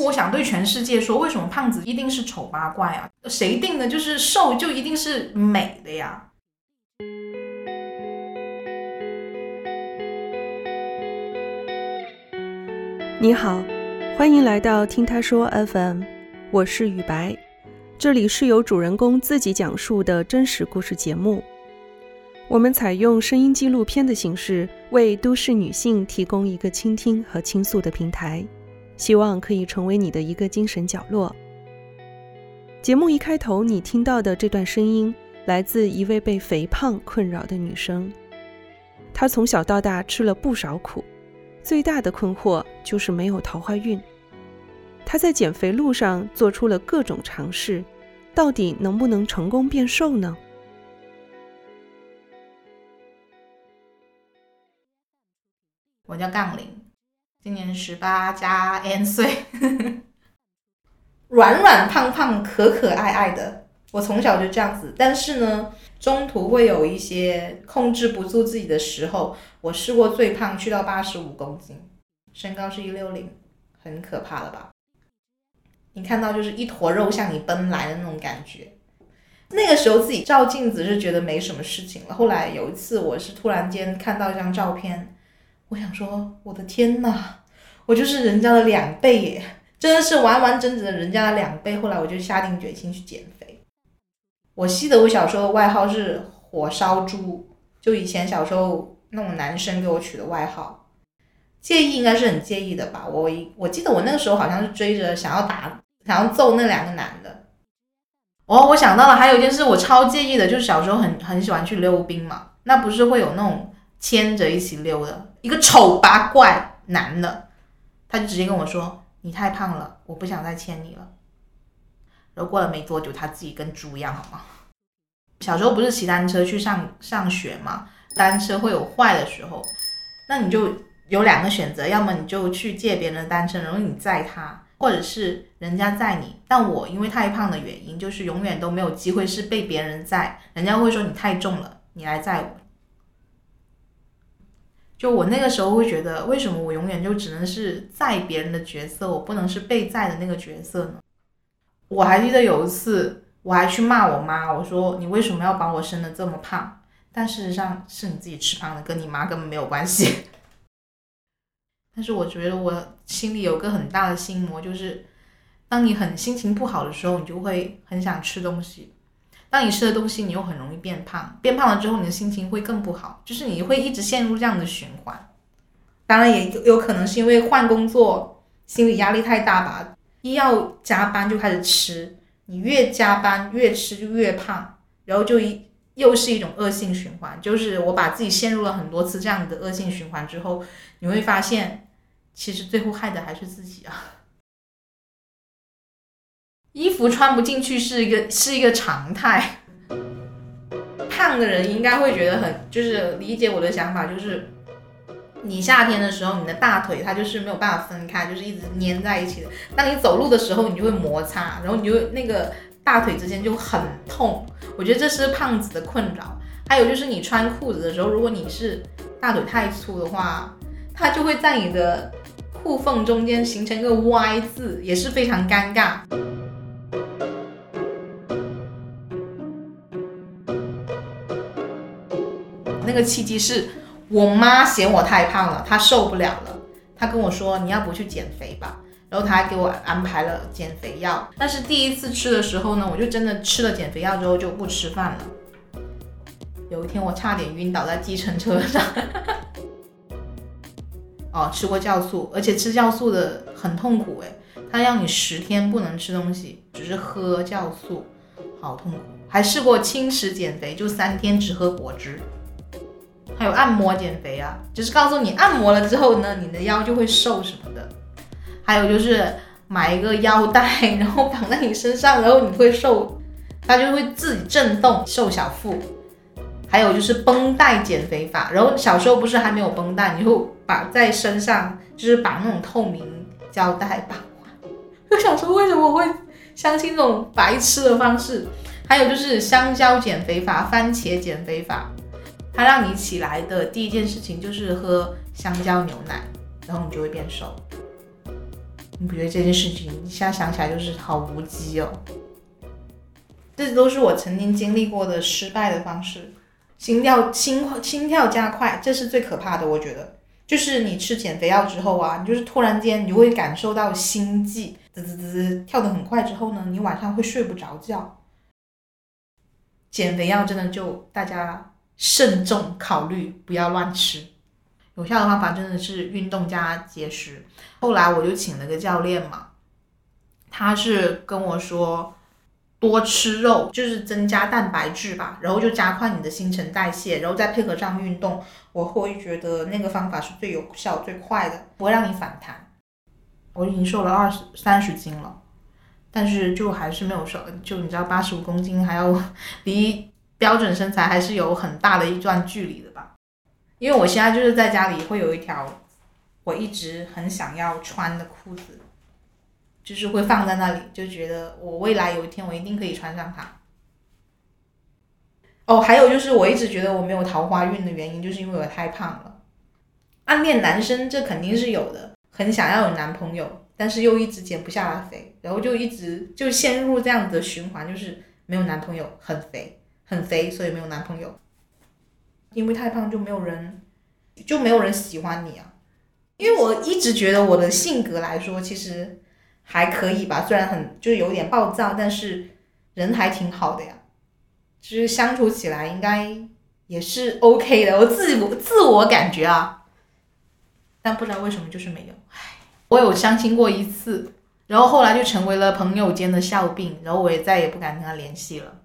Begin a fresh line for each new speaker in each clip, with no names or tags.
我想对全世界说，为什么胖子一定是丑八怪啊？谁定的？就是瘦就一定是美的呀？
你好，欢迎来到听他说 FM，我是雨白，这里是由主人公自己讲述的真实故事节目。我们采用声音纪录片的形式，为都市女性提供一个倾听和倾诉的平台。希望可以成为你的一个精神角落。节目一开头你听到的这段声音，来自一位被肥胖困扰的女生。她从小到大吃了不少苦，最大的困惑就是没有桃花运。她在减肥路上做出了各种尝试，到底能不能成功变瘦呢？
我叫杠铃。今年十八加 N 岁，软软胖胖、可可爱爱的。我从小就这样子，但是呢，中途会有一些控制不住自己的时候。我试过最胖去到八十五公斤，身高是一六零，很可怕了吧？你看到就是一坨肉向你奔来的那种感觉。那个时候自己照镜子是觉得没什么事情了。后来有一次，我是突然间看到一张照片。我想说，我的天呐，我就是人家的两倍耶，真的是完完整整的人家的两倍。后来我就下定决心去减肥。我记得我小时候的外号是“火烧猪”，就以前小时候那种男生给我取的外号。介意应该是很介意的吧？我我记得我那个时候好像是追着想要打、想要揍那两个男的。哦，我想到了，还有一件事我超介意的，就是小时候很很喜欢去溜冰嘛，那不是会有那种牵着一起溜的。一个丑八怪男的，他就直接跟我说：“你太胖了，我不想再牵你了。”然后过了没多久，他自己跟猪一样，好吗？小时候不是骑单车去上上学嘛？单车会有坏的时候，那你就有两个选择，要么你就去借别人的单车，然后你载他，或者是人家载你。但我因为太胖的原因，就是永远都没有机会是被别人载，人家会说你太重了，你来载我。就我那个时候会觉得，为什么我永远就只能是载别人的角色，我不能是被载的那个角色呢？我还记得有一次，我还去骂我妈，我说你为什么要把我生的这么胖？但事实上是你自己吃胖的，跟你妈根本没有关系。但是我觉得我心里有个很大的心魔，就是当你很心情不好的时候，你就会很想吃东西。当你吃的东西，你又很容易变胖，变胖了之后，你的心情会更不好，就是你会一直陷入这样的循环。当然，也有可能是因为换工作，心理压力太大吧，一要加班就开始吃，你越加班越吃就越胖，然后就一又是一种恶性循环。就是我把自己陷入了很多次这样的恶性循环之后，你会发现，其实最后害的还是自己啊。衣服穿不进去是一个是一个常态，胖的人应该会觉得很就是理解我的想法，就是你夏天的时候，你的大腿它就是没有办法分开，就是一直粘在一起的。当你走路的时候，你就会摩擦，然后你就那个大腿之间就很痛。我觉得这是胖子的困扰。还有就是你穿裤子的时候，如果你是大腿太粗的话，它就会在你的裤缝中间形成一个 Y 字，也是非常尴尬。那个契机是我妈嫌我太胖了，她受不了了，她跟我说你要不去减肥吧，然后她还给我安排了减肥药。但是第一次吃的时候呢，我就真的吃了减肥药之后就不吃饭了。有一天我差点晕倒在计程车上。哦，吃过酵素，而且吃酵素的很痛苦诶，它让你十天不能吃东西，只是喝酵素，好痛苦。还试过轻食减肥，就三天只喝果汁。还有按摩减肥啊，就是告诉你按摩了之后呢，你的腰就会瘦什么的。还有就是买一个腰带，然后绑在你身上，然后你会瘦，它就会自己震动，瘦小腹。还有就是绷带减肥法，然后小时候不是还没有绷带，你就把在身上，就是绑那种透明胶带绑完。我想说，为什么会相信这种白痴的方式？还有就是香蕉减肥法、番茄减肥法。它让你起来的第一件事情就是喝香蕉牛奶，然后你就会变瘦。你不觉得这件事情一下想起来就是好无稽哦？这都是我曾经经历过的失败的方式，心跳心心跳加快，这是最可怕的。我觉得，就是你吃减肥药之后啊，你就是突然间你会感受到心悸，滋滋滋跳得很快之后呢，你晚上会睡不着觉。减肥药真的就大家慎重考虑，不要乱吃。有效的方法真的是运动加节食。后来我就请了个教练嘛，他是跟我说。多吃肉就是增加蛋白质吧，然后就加快你的新陈代谢，然后再配合上运动，我会觉得那个方法是最有效、最快的，不会让你反弹。我已经瘦了二十三十斤了，但是就还是没有瘦，就你知道八十五公斤还要离标准身材还是有很大的一段距离的吧？因为我现在就是在家里会有一条我一直很想要穿的裤子。就是会放在那里，就觉得我未来有一天我一定可以穿上它。哦，还有就是我一直觉得我没有桃花运的原因，就是因为我太胖了。暗恋男生这肯定是有的，很想要有男朋友，但是又一直减不下来肥，然后就一直就陷入这样子的循环，就是没有男朋友，很肥，很肥，所以没有男朋友。因为太胖就没有人，就没有人喜欢你啊。因为我一直觉得我的性格来说，其实。还可以吧，虽然很就是有点暴躁，但是人还挺好的呀，就是相处起来应该也是 OK 的，我自我自我感觉啊，但不知道为什么就是没有，唉，我有相亲过一次，然后后来就成为了朋友间的笑柄，然后我也再也不敢跟他联系了。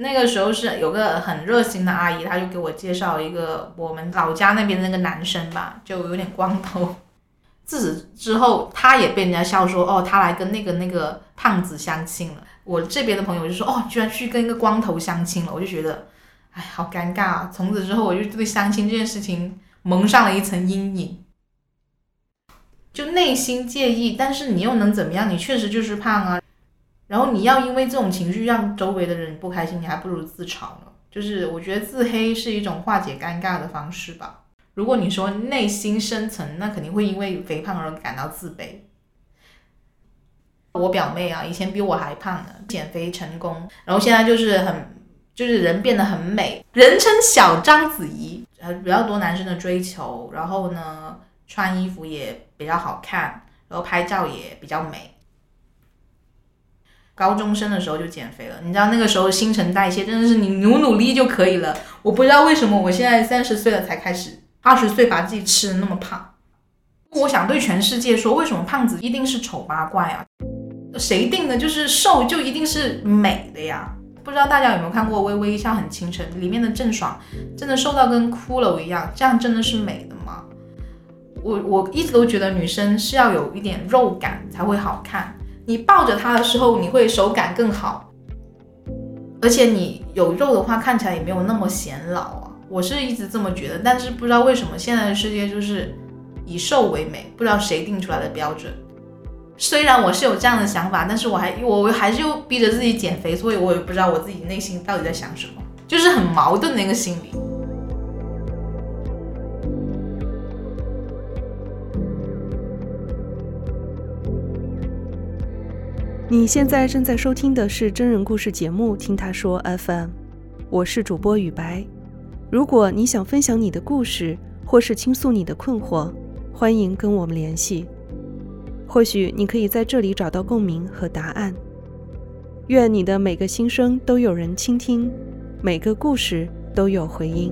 那个时候是有个很热心的阿姨，她就给我介绍一个我们老家那边那个男生吧，就有点光头。自此之后，他也被人家笑说，哦，他来跟那个那个胖子相亲了。我这边的朋友就说，哦，居然去跟一个光头相亲了，我就觉得，哎，好尴尬啊！从此之后，我就对相亲这件事情蒙上了一层阴影，就内心介意，但是你又能怎么样？你确实就是胖啊。然后你要因为这种情绪让周围的人不开心，你还不如自嘲呢。就是我觉得自黑是一种化解尴尬的方式吧。如果你说内心深层，那肯定会因为肥胖而感到自卑。我表妹啊，以前比我还胖呢，减肥成功，然后现在就是很，就是人变得很美，人称小章子怡，呃，比较多男生的追求，然后呢，穿衣服也比较好看，然后拍照也比较美。高中生的时候就减肥了，你知道那个时候新陈代谢真的是你努努力就可以了。我不知道为什么我现在三十岁了才开始。二十岁把自己吃的那么胖，我想对全世界说，为什么胖子一定是丑八怪啊？谁定的？就是瘦就一定是美的呀？不知道大家有没有看过《微微一笑很倾城》里面的郑爽，真的瘦到跟骷髅一样，这样真的是美的吗？我我一直都觉得女生是要有一点肉感才会好看，你抱着它的时候你会手感更好，而且你有肉的话看起来也没有那么显老啊。我是一直这么觉得，但是不知道为什么现在的世界就是以瘦为美，不知道谁定出来的标准。虽然我是有这样的想法，但是我还我还是又逼着自己减肥，所以我也不知道我自己内心到底在想什么，就是很矛盾的一个心理。
你现在正在收听的是真人故事节目《听他说 FM》，我是主播雨白。如果你想分享你的故事，或是倾诉你的困惑，欢迎跟我们联系。或许你可以在这里找到共鸣和答案。愿你的每个心声都有人倾听，每个故事都有回音。